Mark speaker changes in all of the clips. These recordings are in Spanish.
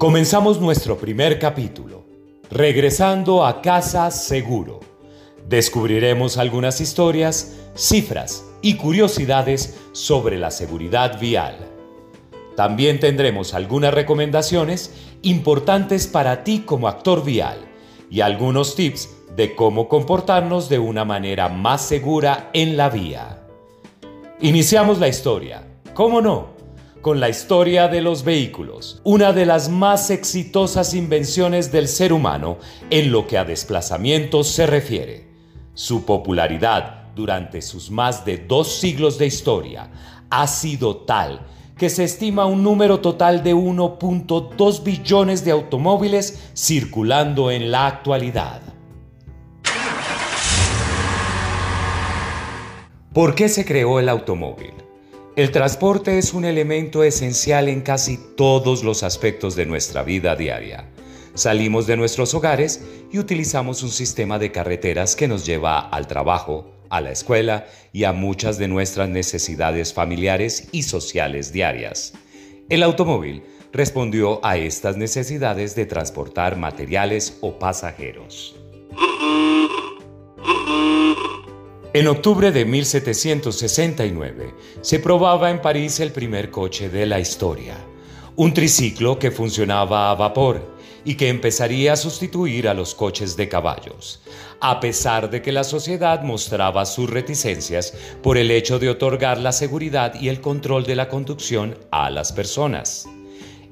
Speaker 1: Comenzamos nuestro primer capítulo, regresando a casa seguro. Descubriremos algunas historias, cifras y curiosidades sobre la seguridad vial. También tendremos algunas recomendaciones importantes para ti como actor vial y algunos tips de cómo comportarnos de una manera más segura en la vía. Iniciamos la historia, ¿cómo no? Con la historia de los vehículos, una de las más exitosas invenciones del ser humano en lo que a desplazamientos se refiere. Su popularidad durante sus más de dos siglos de historia ha sido tal que se estima un número total de 1.2 billones de automóviles circulando en la actualidad. ¿Por qué se creó el automóvil? El transporte es un elemento esencial en casi todos los aspectos de nuestra vida diaria. Salimos de nuestros hogares y utilizamos un sistema de carreteras que nos lleva al trabajo, a la escuela y a muchas de nuestras necesidades familiares y sociales diarias. El automóvil respondió a estas necesidades de transportar materiales o pasajeros. En octubre de 1769 se probaba en París el primer coche de la historia, un triciclo que funcionaba a vapor y que empezaría a sustituir a los coches de caballos, a pesar de que la sociedad mostraba sus reticencias por el hecho de otorgar la seguridad y el control de la conducción a las personas.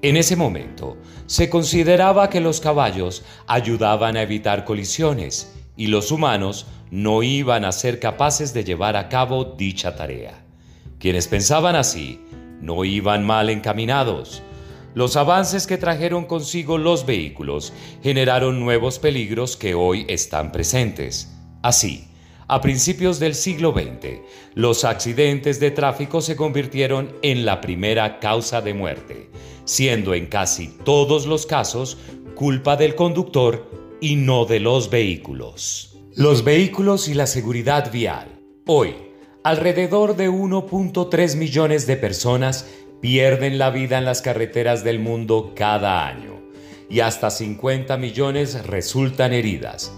Speaker 1: En ese momento, se consideraba que los caballos ayudaban a evitar colisiones y los humanos no iban a ser capaces de llevar a cabo dicha tarea. Quienes pensaban así no iban mal encaminados. Los avances que trajeron consigo los vehículos generaron nuevos peligros que hoy están presentes. Así, a principios del siglo XX, los accidentes de tráfico se convirtieron en la primera causa de muerte, siendo en casi todos los casos culpa del conductor y no de los vehículos. Los vehículos y la seguridad vial. Hoy, alrededor de 1.3 millones de personas pierden la vida en las carreteras del mundo cada año y hasta 50 millones resultan heridas.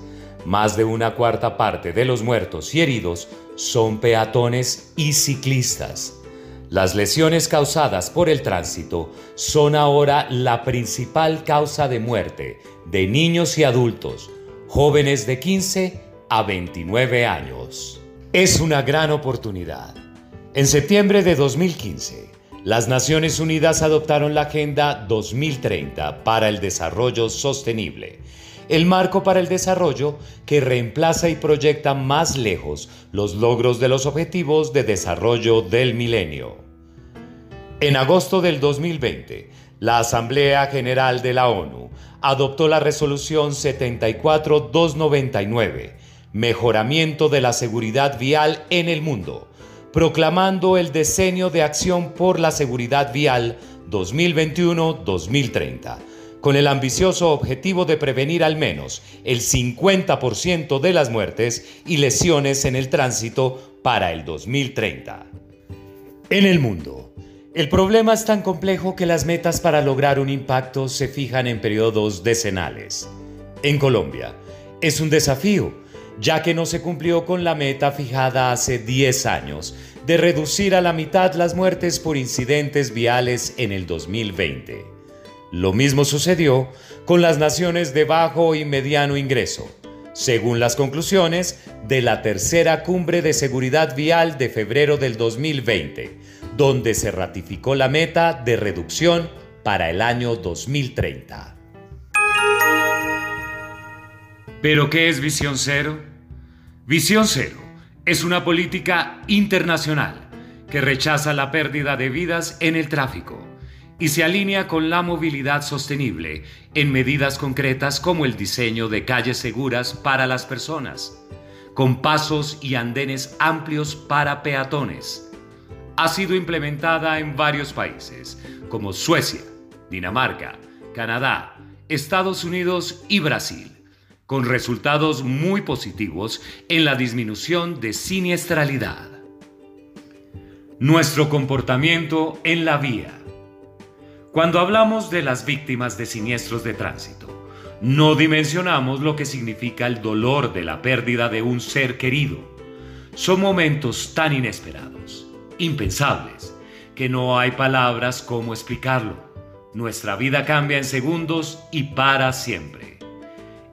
Speaker 1: Más de una cuarta parte de los muertos y heridos son peatones y ciclistas. Las lesiones causadas por el tránsito son ahora la principal causa de muerte de niños y adultos, jóvenes de 15 a 29 años. Es una gran oportunidad. En septiembre de 2015, las Naciones Unidas adoptaron la Agenda 2030 para el Desarrollo Sostenible, el marco para el desarrollo que reemplaza y proyecta más lejos los logros de los Objetivos de Desarrollo del Milenio. En agosto del 2020, la Asamblea General de la ONU adoptó la resolución 74299 mejoramiento de la seguridad vial en el mundo, proclamando el diseño de acción por la seguridad vial 2021-2030, con el ambicioso objetivo de prevenir al menos el 50% de las muertes y lesiones en el tránsito para el 2030. En el mundo, el problema es tan complejo que las metas para lograr un impacto se fijan en periodos decenales. En Colombia, es un desafío ya que no se cumplió con la meta fijada hace 10 años de reducir a la mitad las muertes por incidentes viales en el 2020. Lo mismo sucedió con las naciones de bajo y mediano ingreso, según las conclusiones de la tercera cumbre de seguridad vial de febrero del 2020, donde se ratificó la meta de reducción para el año 2030. ¿Pero qué es Visión Cero? Visión Cero es una política internacional que rechaza la pérdida de vidas en el tráfico y se alinea con la movilidad sostenible en medidas concretas como el diseño de calles seguras para las personas, con pasos y andenes amplios para peatones. Ha sido implementada en varios países como Suecia, Dinamarca, Canadá, Estados Unidos y Brasil con resultados muy positivos en la disminución de siniestralidad. Nuestro comportamiento en la vía. Cuando hablamos de las víctimas de siniestros de tránsito, no dimensionamos lo que significa el dolor de la pérdida de un ser querido. Son momentos tan inesperados, impensables, que no hay palabras como explicarlo. Nuestra vida cambia en segundos y para siempre.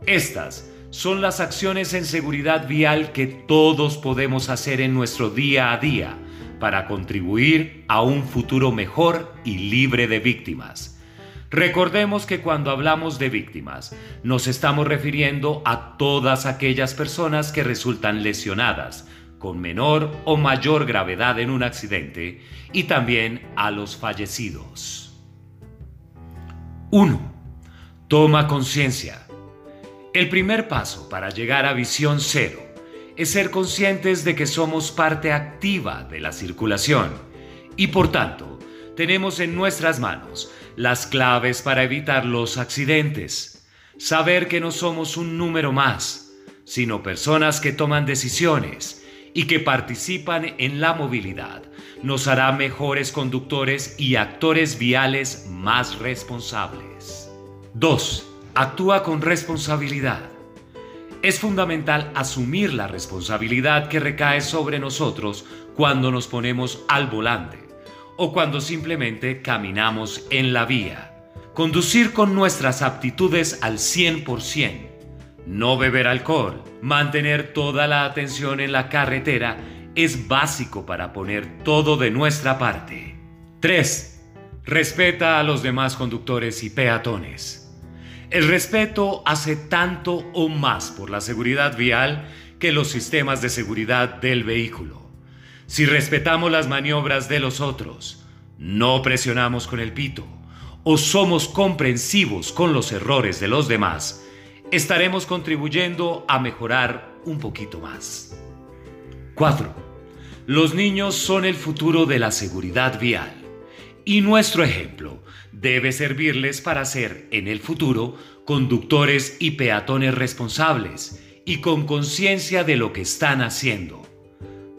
Speaker 1: Estas son las acciones en seguridad vial que todos podemos hacer en nuestro día a día para contribuir a un futuro mejor y libre de víctimas. Recordemos que cuando hablamos de víctimas, nos estamos refiriendo a todas aquellas personas que resultan lesionadas con menor o mayor gravedad en un accidente y también a los fallecidos. 1. Toma conciencia. El primer paso para llegar a visión cero es ser conscientes de que somos parte activa de la circulación y por tanto tenemos en nuestras manos las claves para evitar los accidentes. Saber que no somos un número más, sino personas que toman decisiones y que participan en la movilidad nos hará mejores conductores y actores viales más responsables. 2. Actúa con responsabilidad. Es fundamental asumir la responsabilidad que recae sobre nosotros cuando nos ponemos al volante o cuando simplemente caminamos en la vía. Conducir con nuestras aptitudes al 100%. No beber alcohol, mantener toda la atención en la carretera es básico para poner todo de nuestra parte. 3. Respeta a los demás conductores y peatones. El respeto hace tanto o más por la seguridad vial que los sistemas de seguridad del vehículo. Si respetamos las maniobras de los otros, no presionamos con el pito o somos comprensivos con los errores de los demás, estaremos contribuyendo a mejorar un poquito más. 4. Los niños son el futuro de la seguridad vial y nuestro ejemplo debe servirles para ser en el futuro conductores y peatones responsables y con conciencia de lo que están haciendo.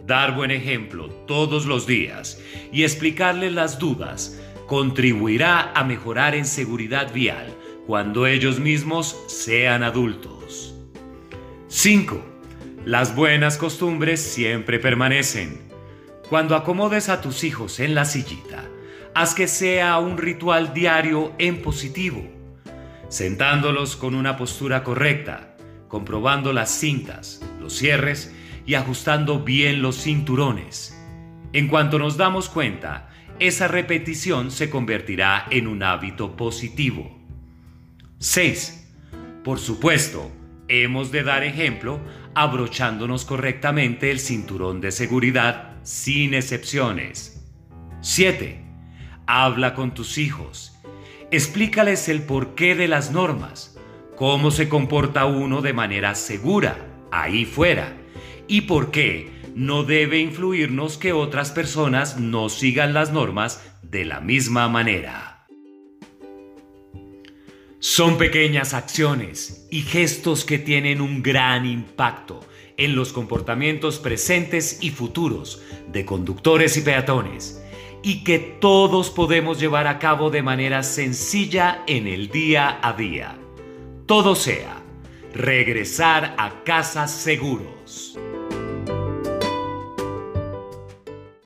Speaker 1: Dar buen ejemplo todos los días y explicarles las dudas contribuirá a mejorar en seguridad vial cuando ellos mismos sean adultos. 5. Las buenas costumbres siempre permanecen. Cuando acomodes a tus hijos en la sillita, haz que sea un ritual diario en positivo, sentándolos con una postura correcta, comprobando las cintas, los cierres y ajustando bien los cinturones. En cuanto nos damos cuenta, esa repetición se convertirá en un hábito positivo. 6. Por supuesto, hemos de dar ejemplo abrochándonos correctamente el cinturón de seguridad sin excepciones. 7 habla con tus hijos. Explícales el porqué de las normas, cómo se comporta uno de manera segura ahí fuera y por qué no debe influirnos que otras personas no sigan las normas de la misma manera. Son pequeñas acciones y gestos que tienen un gran impacto en los comportamientos presentes y futuros de conductores y peatones y que todos podemos llevar a cabo de manera sencilla en el día a día. Todo sea regresar a casa seguros.